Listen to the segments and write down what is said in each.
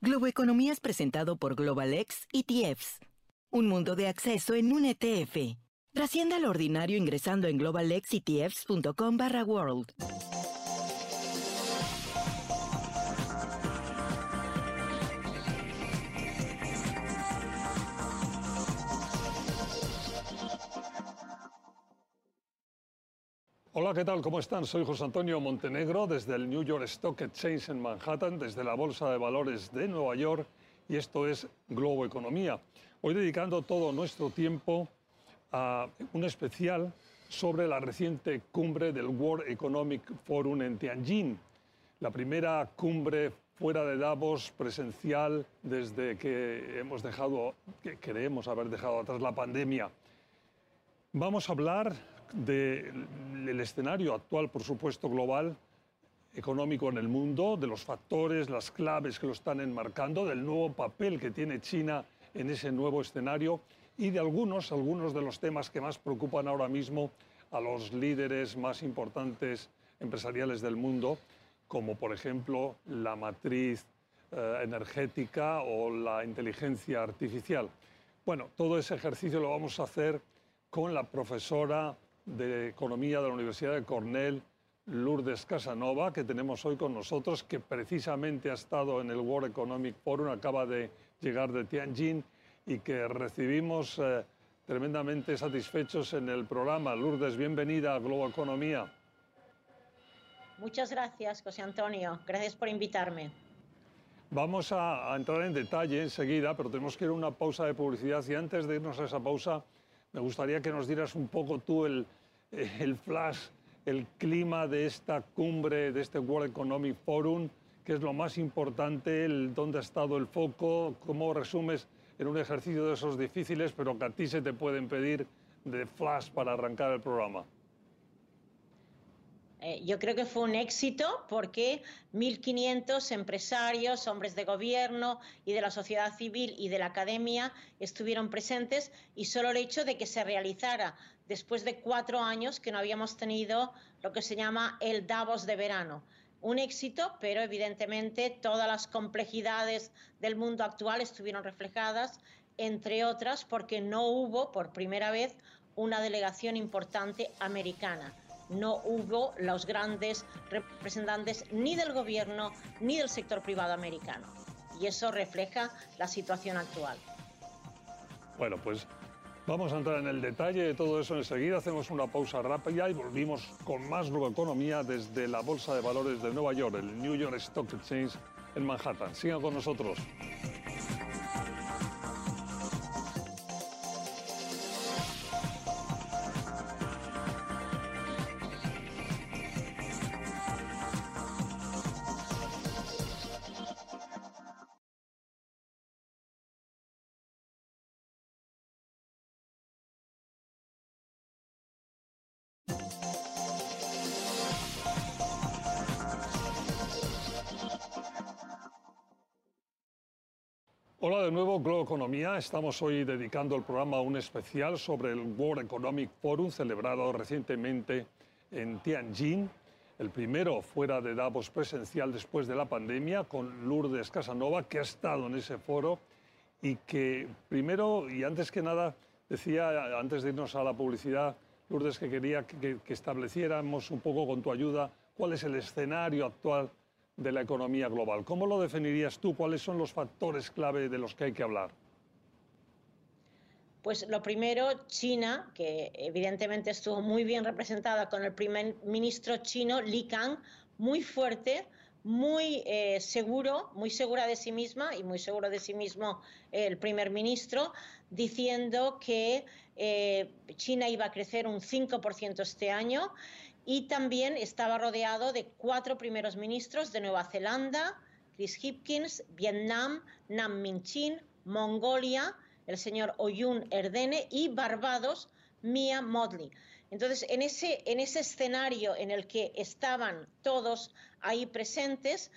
Globo Economía es presentado por GlobalX ETFs. Un mundo de acceso en un ETF. Trascienda al ordinario ingresando en globalxetfs.com barra world. Hola, ¿qué tal? ¿Cómo están? Soy José Antonio Montenegro desde el New York Stock Exchange en Manhattan, desde la Bolsa de Valores de Nueva York y esto es Globo Economía. Hoy dedicando todo nuestro tiempo a un especial sobre la reciente cumbre del World Economic Forum en Tianjin, la primera cumbre fuera de Davos presencial desde que hemos dejado, que creemos haber dejado atrás la pandemia. Vamos a hablar del escenario actual, por supuesto, global, económico en el mundo, de los factores, las claves que lo están enmarcando, del nuevo papel que tiene China en ese nuevo escenario y de algunos, algunos de los temas que más preocupan ahora mismo a los líderes más importantes empresariales del mundo, como por ejemplo la matriz eh, energética o la inteligencia artificial. Bueno, todo ese ejercicio lo vamos a hacer con la profesora de Economía de la Universidad de Cornell, Lourdes Casanova, que tenemos hoy con nosotros, que precisamente ha estado en el World Economic Forum, acaba de llegar de Tianjin y que recibimos eh, tremendamente satisfechos en el programa. Lourdes, bienvenida a Globo Economía. Muchas gracias, José Antonio. Gracias por invitarme. Vamos a, a entrar en detalle enseguida, pero tenemos que ir a una pausa de publicidad y antes de irnos a esa pausa me gustaría que nos dieras un poco tú el, el flash, el clima de esta cumbre, de este World Economic Forum, qué es lo más importante, el, dónde ha estado el foco, cómo resumes en un ejercicio de esos difíciles, pero que a ti se te pueden pedir de flash para arrancar el programa. Eh, yo creo que fue un éxito porque 1.500 empresarios, hombres de gobierno y de la sociedad civil y de la academia estuvieron presentes y solo el hecho de que se realizara después de cuatro años que no habíamos tenido lo que se llama el Davos de verano. Un éxito, pero evidentemente todas las complejidades del mundo actual estuvieron reflejadas, entre otras porque no hubo por primera vez una delegación importante americana no hubo los grandes representantes ni del gobierno ni del sector privado americano. Y eso refleja la situación actual. Bueno, pues vamos a entrar en el detalle de todo eso enseguida. Hacemos una pausa rápida y volvimos con más Economía desde la Bolsa de Valores de Nueva York, el New York Stock Exchange en Manhattan. Sigan con nosotros. Hola de nuevo, Globo Economía. Estamos hoy dedicando el programa a un especial sobre el World Economic Forum celebrado recientemente en Tianjin, el primero fuera de Davos presencial después de la pandemia, con Lourdes Casanova, que ha estado en ese foro y que primero y antes que nada decía, antes de irnos a la publicidad, Lourdes, que quería que, que estableciéramos un poco con tu ayuda cuál es el escenario actual de la economía global. ¿Cómo lo definirías tú? ¿Cuáles son los factores clave de los que hay que hablar? Pues lo primero, China, que evidentemente estuvo muy bien representada con el primer ministro chino, Li Kang, muy fuerte, muy eh, seguro, muy segura de sí misma y muy seguro de sí mismo el primer ministro, diciendo que eh, China iba a crecer un 5% este año y también estaba rodeado de cuatro primeros ministros de Nueva Zelanda, Chris Hipkins, Vietnam, Nam Min Chin, Mongolia, el señor Oyun Erdene y Barbados, Mia Modley. Entonces, en ese, en ese escenario en el que estaban todos ahí presentes,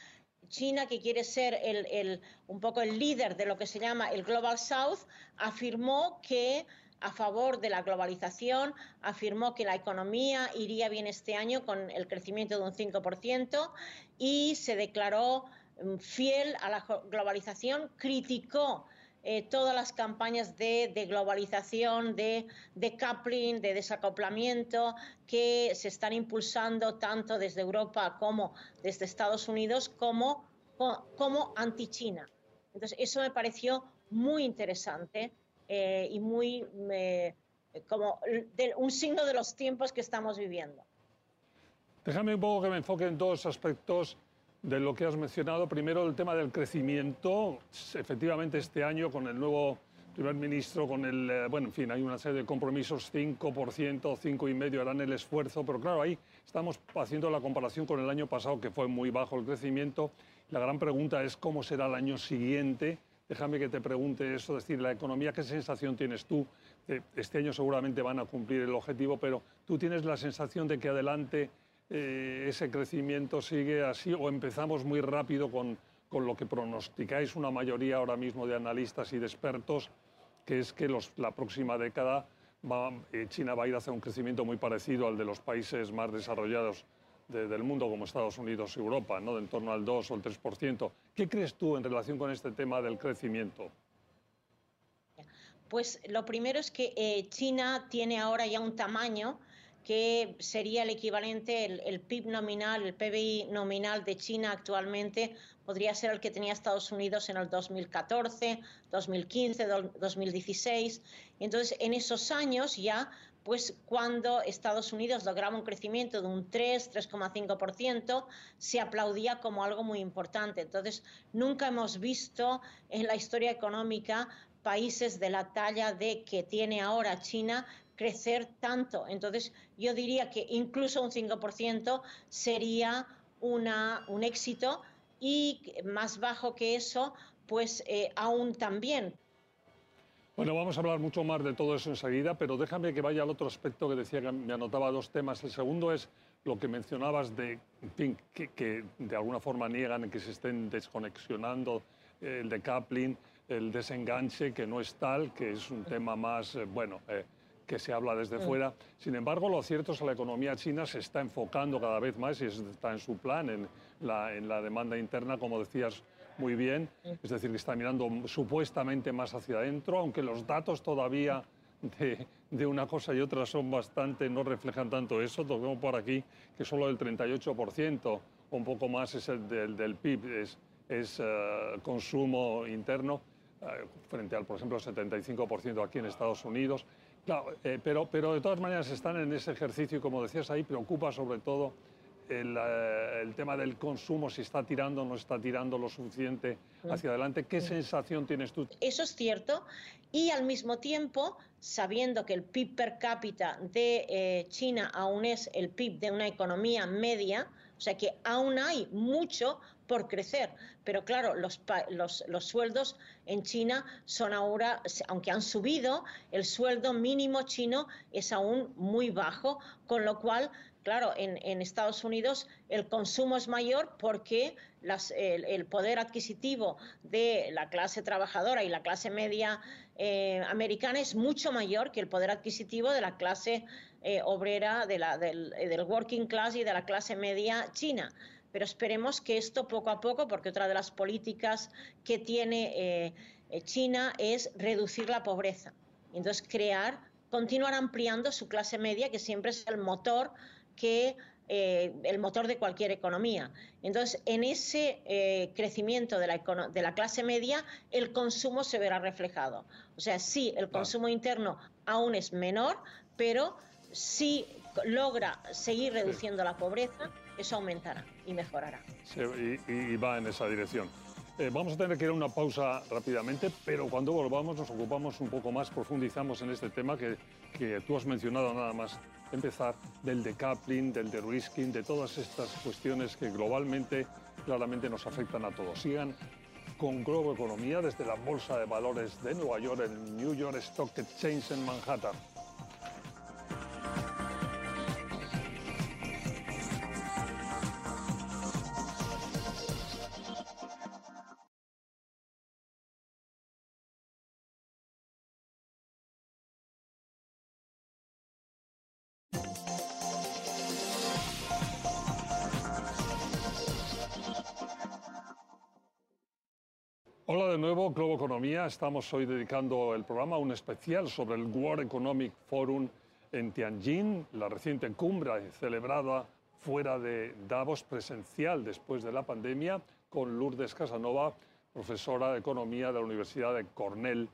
China, que quiere ser el, un poco el líder de lo que se llama el Global South, afirmó que a favor de la globalización, afirmó que la economía iría bien este año con el crecimiento de un 5% y se declaró mm, fiel a la globalización, criticó eh, todas las campañas de, globalización, de, de, coupling, de desacoplamiento que se están impulsando tanto desde Europa como desde Estados Unidos como, como anti-China. Entonces, eso me pareció muy interesante eh, y muy como un signo de los tiempos que estamos viviendo. Déjame un poco que me enfoque en dos aspectos de lo que has mencionado. Primero, el tema del crecimiento. Efectivamente, este año con el nuevo primer ministro, con el, eh, bueno, en fin, hay una serie de compromisos, 5%, 5,5% harán el esfuerzo, pero claro, ahí estamos haciendo la comparación con el año pasado, que fue muy bajo el crecimiento. La gran pregunta es cómo será el año siguiente. Déjame que te pregunte eso, es decir, la economía, ¿qué sensación tienes tú? Este año seguramente van a cumplir el objetivo, pero ¿tú tienes la sensación de que adelante eh, ese crecimiento sigue así o empezamos muy rápido con, con, lo que pronosticáis una mayoría ahora mismo de analistas y de expertos, que es que los, la próxima década eh, China va a ir hacia un crecimiento muy parecido al de los países más desarrollados del mundo, como Estados Unidos y Europa, ¿no? de en torno al 2 o el 3%. ¿Qué crees tú en relación con este tema del crecimiento? Pues lo primero es que eh, China tiene ahora ya un tamaño que sería el equivalente, el, PIB nominal, el PBI nominal de China actualmente podría ser el que tenía Estados Unidos en el 2014, 2015, 2016. Entonces, en esos años ya, pues cuando Estados Unidos lograba un crecimiento de un 3, 3,5%, se aplaudía como algo muy importante. Entonces, nunca hemos visto en la historia económica países de la talla de que tiene ahora China crecer tanto. Entonces, yo diría que incluso un 5% sería una, un éxito y más bajo que eso, pues eh, aún también. Bueno, vamos a hablar mucho más de todo eso enseguida, pero déjame que vaya al otro aspecto que decía que me anotaba dos temas. El segundo es lo que mencionabas de que, que, de alguna forma niegan que se estén desconexionando el decoupling, el desenganche, que no es tal, que es un tema más, eh, bueno, eh, que se habla desde fuera. Sin embargo, lo cierto es que la economía china se está enfocando cada vez más y está en su plan, en la, en la demanda interna, como decías muy bien. Es decir, que está mirando supuestamente más hacia adentro, aunque los datos todavía de, de, una cosa y otra son bastante, no reflejan tanto eso. Toquemos por aquí que solo el 38% o un poco más es el del, del PIB, es, es eh, consumo interno, eh, frente al, por ejemplo, el 75% aquí en Estados Unidos. Claro, eh, pero, pero de todas maneras están en ese ejercicio y como decías ahí, preocupa sobre todo el, eh, el, tema del consumo, si está tirando o no está tirando lo suficiente hacia adelante. ¿Qué sensación tienes tú? Eso es cierto y al mismo tiempo, sabiendo que el PIB per cápita de eh, China aún es el PIB de una economía media, o sea que aún hay mucho por crecer. Pero claro, los, los, los, sueldos en China son ahora, aunque han subido, el sueldo mínimo chino es aún muy bajo, con lo cual, claro, en, Estados Unidos el consumo es mayor porque el, poder adquisitivo de la clase trabajadora y la clase media eh, americana es mucho mayor que el poder adquisitivo de la clase eh, obrera, de la, del, eh, del, working class y de la clase media china. Pero esperemos que esto poco a poco, porque otra de las políticas que tiene China es reducir la pobreza. Entonces crear, continuar ampliando su clase media, que siempre es el motor que el motor de cualquier economía. Entonces, en ese crecimiento de la, de la, clase media, el consumo se verá reflejado. O sea, sí, el consumo interno aún es menor, pero si logra seguir reduciendo la pobreza, eso aumentará y mejorará. y, va en esa dirección. Eh, vamos a tener que ir a una pausa rápidamente, pero cuando volvamos nos ocupamos un poco más, profundizamos en este tema que, que tú has mencionado nada más empezar, del decoupling, del de-risking, de todas estas cuestiones que globalmente claramente nos afectan a todos. Sigan con Globo Economía desde la Bolsa de Valores de Nueva York, el New York Stock Exchange en Manhattan. Hola de nuevo, Globo Economía. Estamos hoy dedicando el programa a un especial sobre el World Economic Forum en Tianjin, la reciente cumbre celebrada fuera de Davos presencial después de la pandemia con Lourdes Casanova, profesora de Economía de la Universidad de Cornell.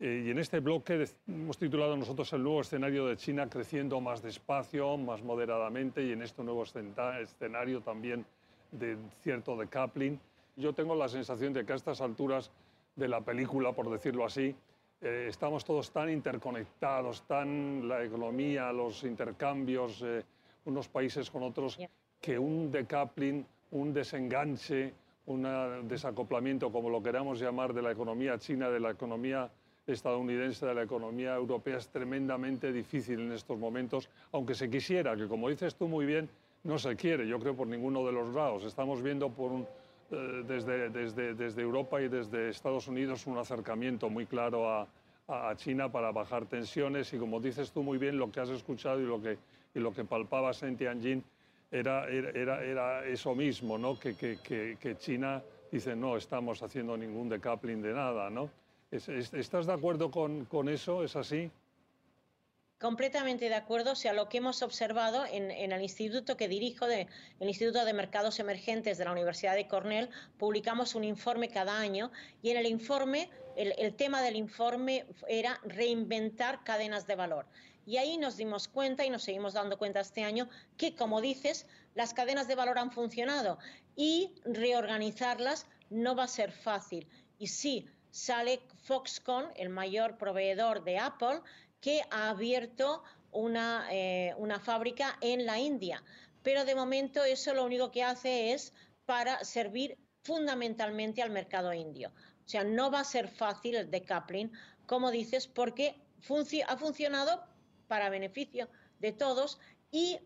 Eh, y en este bloque hemos titulado nosotros el nuevo escenario de China creciendo más despacio, más moderadamente y en este nuevo escenario también de cierto decoupling. Yo tengo la sensación de que a estas alturas de la película, por decirlo así, eh, estamos todos tan interconectados, tan la economía, los intercambios, eh, unos países con otros, que un decoupling, un desenganche, un desacoplamiento, como lo queramos llamar, de la economía china, de la economía estadounidense, de la economía europea, es tremendamente difícil en estos momentos, aunque se quisiera, que como dices tú muy bien, no se quiere, yo creo por ninguno de los lados. Estamos viendo por un, desde, desde, desde, Europa y desde Estados Unidos un acercamiento muy claro a, a, China para bajar tensiones y como dices tú muy bien, lo que has escuchado y lo que, y lo que palpabas en Tianjin era, era, era eso mismo, ¿no? que, que, que, China dice no estamos haciendo ningún decoupling de nada. ¿no? ¿Estás de acuerdo con, con eso? ¿Es así? Completamente de acuerdo. O sea, lo que hemos observado en, el instituto que dirijo, de, el Instituto de Mercados Emergentes de la Universidad de Cornell, publicamos un informe cada año y en el informe, el, tema del informe era reinventar cadenas de valor. Y ahí nos dimos cuenta y nos seguimos dando cuenta este año que, como dices, las cadenas de valor han funcionado y reorganizarlas no va a ser fácil. Y sí, sale Foxconn, el mayor proveedor de Apple, que ha abierto eh, una, fábrica en la India. Pero de momento eso lo único que hace es para servir fundamentalmente al mercado indio. O sea, no va a ser fácil el decoupling, como dices, porque ha funcionado para beneficio de todos y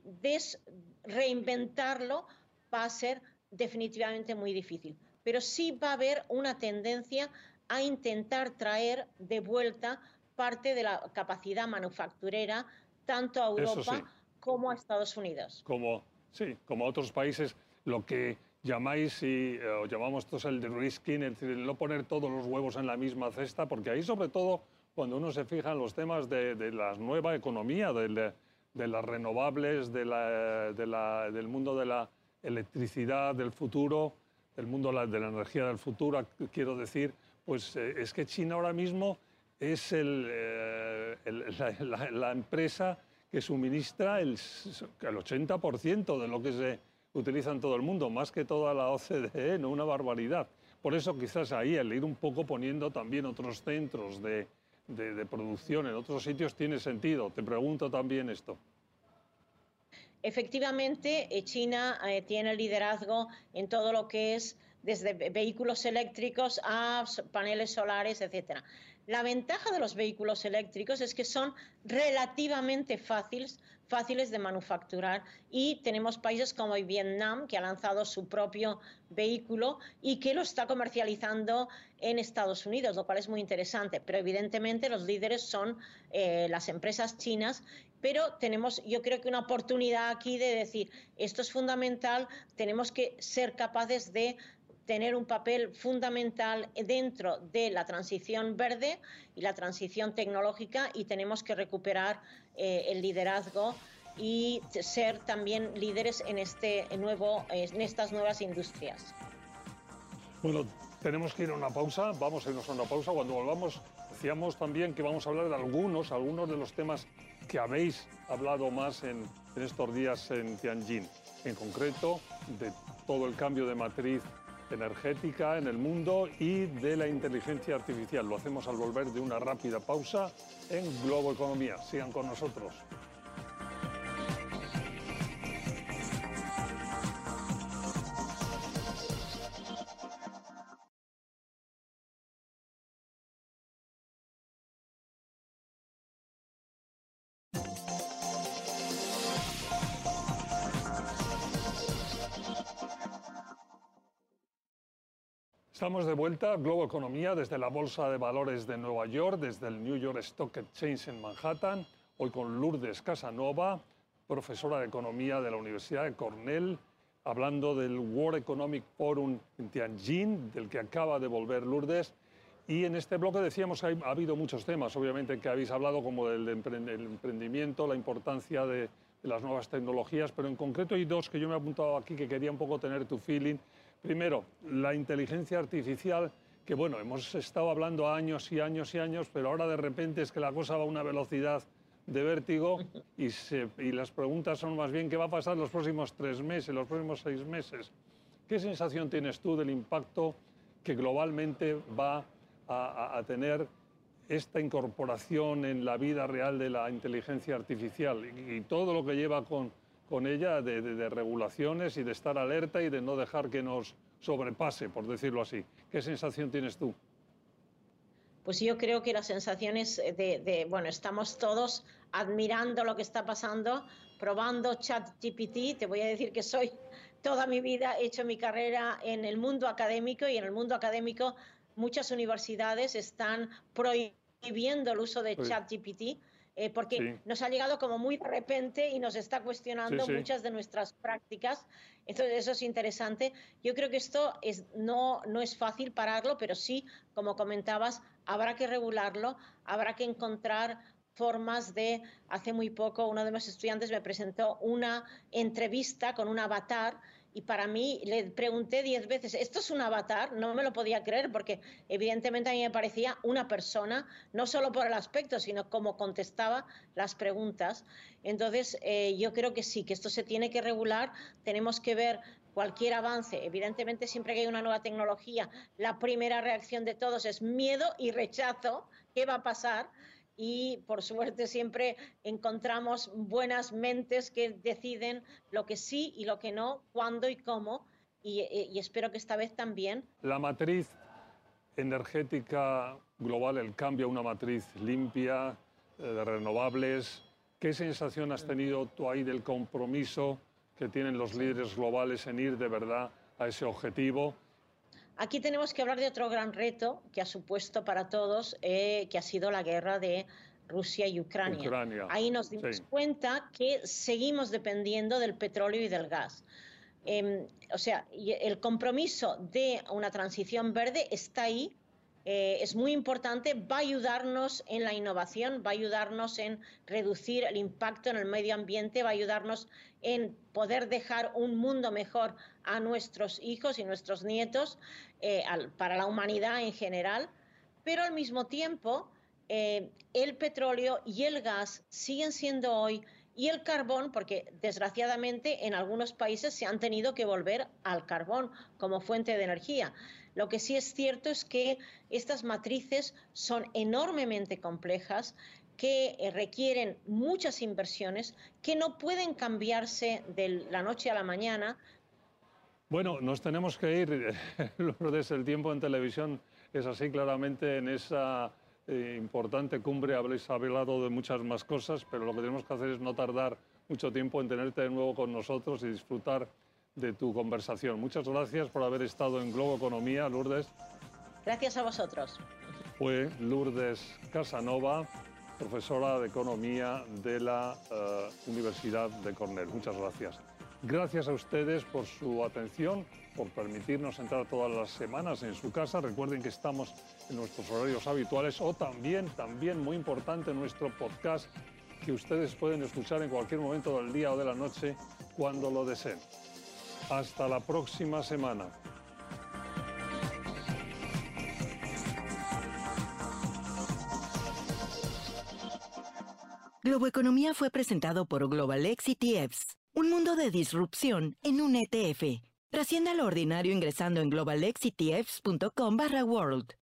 reinventarlo va a ser definitivamente muy difícil. Pero sí va a haber una tendencia a intentar traer de vuelta parte de la capacidad manufacturera tanto a Europa como a Estados Unidos. Como, sí, como a otros países, lo que llamáis y eh, o llamamos todos el de risking, es decir, el no poner todos los huevos en la misma cesta, porque ahí sobre todo cuando uno se fija en los temas de, la nueva economía, de, de las renovables, de la, del mundo de la electricidad del futuro, del mundo de la energía del futuro, quiero decir, pues eh, es que China ahora mismo es eh, la, empresa que suministra el, 80% de lo que se utiliza en todo el mundo, más que toda la OCDE, ¿no? una barbaridad. Por eso quizás ahí el ir un poco poniendo también otros centros de, producción en otros sitios tiene sentido. Te pregunto también esto. Efectivamente, eh, China eh, tiene liderazgo en todo lo que es desde vehículos eléctricos a paneles solares, etcétera. La ventaja de los vehículos eléctricos es que son relativamente fáciles, fáciles de manufacturar y tenemos países como Vietnam que ha lanzado su propio vehículo y que lo está comercializando en Estados Unidos, lo cual es muy interesante. Pero evidentemente los líderes son eh, las empresas chinas pero tenemos yo creo que una oportunidad aquí de decir esto es fundamental, tenemos que ser capaces de tener un papel fundamental dentro de la transición verde y la transición tecnológica y tenemos que recuperar eh, el liderazgo y ser también líderes en, este nuevo, en estas nuevas industrias. Bueno, tenemos que ir a una pausa, vamos a irnos a una pausa. Cuando volvamos, decíamos también que vamos a hablar de algunos, algunos de los temas que habéis hablado más en, en estos días en Tianjin, en concreto de todo el cambio de matriz energética en el mundo y de la inteligencia artificial. Lo hacemos al volver de una rápida pausa en Globo Economía. Sigan con nosotros. Estamos de vuelta, Globo Economía, desde la Bolsa de Valores de Nueva York, desde el New York Stock Exchange en Manhattan, hoy con Lourdes Casanova, profesora de Economía de la Universidad de Cornell, hablando del World Economic Forum en Tianjin, del que acaba de volver Lourdes. Y en este bloque decíamos que ha habido muchos temas, obviamente, que habéis hablado, como del emprendimiento, la importancia de, las nuevas tecnologías, pero en concreto hay dos que yo me he apuntado aquí que quería un poco tener tu feeling. Primero, la inteligencia artificial, que bueno, hemos estado hablando años y años y años, pero ahora de repente es que la cosa va a una velocidad de vértigo y, y las preguntas son más bien qué va a pasar los próximos tres meses, los próximos seis meses. ¿Qué sensación tienes tú del impacto que globalmente va a, tener esta incorporación en la vida real de la inteligencia artificial y, todo lo que lleva con, con ella de, de, regulaciones y de estar alerta y de no dejar que nos sobrepase, por decirlo así. ¿Qué sensación tienes tú? Pues yo creo que las sensaciones de, de bueno, estamos todos admirando lo que está pasando, probando ChatGPT. Te voy a decir que soy toda mi vida, he hecho mi carrera en el mundo académico y en el mundo académico muchas universidades están prohibiendo el uso de ChatGPT. Eh, porque nos ha llegado como muy de repente y nos está cuestionando muchas de nuestras prácticas. Entonces, eso es interesante. Yo creo que esto es, no, no es fácil pararlo, pero sí, como comentabas, habrá que regularlo, habrá que encontrar formas de, hace muy poco uno de mis estudiantes me presentó una entrevista con un avatar y para mí le pregunté diez veces, ¿esto es un avatar? No me lo podía creer porque evidentemente a mí me parecía una persona, no solo por el aspecto, sino cómo contestaba las preguntas. Entonces, eh, yo creo que sí, que esto se tiene que regular, tenemos que ver cualquier avance. Evidentemente, siempre que hay una nueva tecnología, la primera reacción de todos es miedo y rechazo. ¿Qué va a pasar? Y por suerte siempre encontramos buenas mentes que deciden lo que sí y lo que no, cuándo y cómo, y, espero que esta vez también. La matriz energética global, el cambio a una matriz limpia, eh, de renovables, ¿qué sensación has tenido tú ahí del compromiso que tienen los líderes globales en ir de verdad a ese objetivo? Aquí tenemos que hablar de otro gran reto que ha supuesto para todos, eh, que ha sido la guerra de Rusia y Ucrania. Ahí nos dimos cuenta que seguimos dependiendo del petróleo y del gas. Em, o sea, el compromiso de una transición verde está ahí, eh, es muy importante, va a ayudarnos en la innovación, va a ayudarnos en reducir el impacto en el medio ambiente, va a ayudarnos en poder dejar un mundo mejor a nuestros hijos y nuestros nietos, eh, para la humanidad en general, pero al mismo tiempo eh, el petróleo y el gas siguen siendo hoy y el carbón, porque desgraciadamente en algunos países se han tenido que volver al carbón como fuente de energía. Lo que sí es cierto es que estas matrices son enormemente complejas, que eh, requieren muchas inversiones, que no pueden cambiarse de la noche a la mañana. Bueno, nos tenemos que ir. Desde el tiempo en televisión es así claramente en esa eh, importante cumbre habréis hablado de muchas más cosas, pero lo que tenemos que hacer es no tardar mucho tiempo en tenerte de nuevo con nosotros y disfrutar de tu conversación. Muchas gracias por haber estado en Globo Economía, Lourdes. Gracias a vosotros. Fue Lourdes Casanova, profesora de Economía de la eh, Universidad de Cornell. Muchas gracias. Gracias a ustedes por su atención, por permitirnos entrar todas las semanas en su casa. Recuerden que estamos en nuestros horarios habituales o también, también muy importante, nuestro podcast que ustedes pueden escuchar en cualquier momento del día o de la noche cuando lo deseen. Hasta la próxima semana. Globoeconomía fue presentado por Global ETFs, un mundo de disrupción en un ETF. Trascienda lo ordinario ingresando en globalexetfs.com barra world.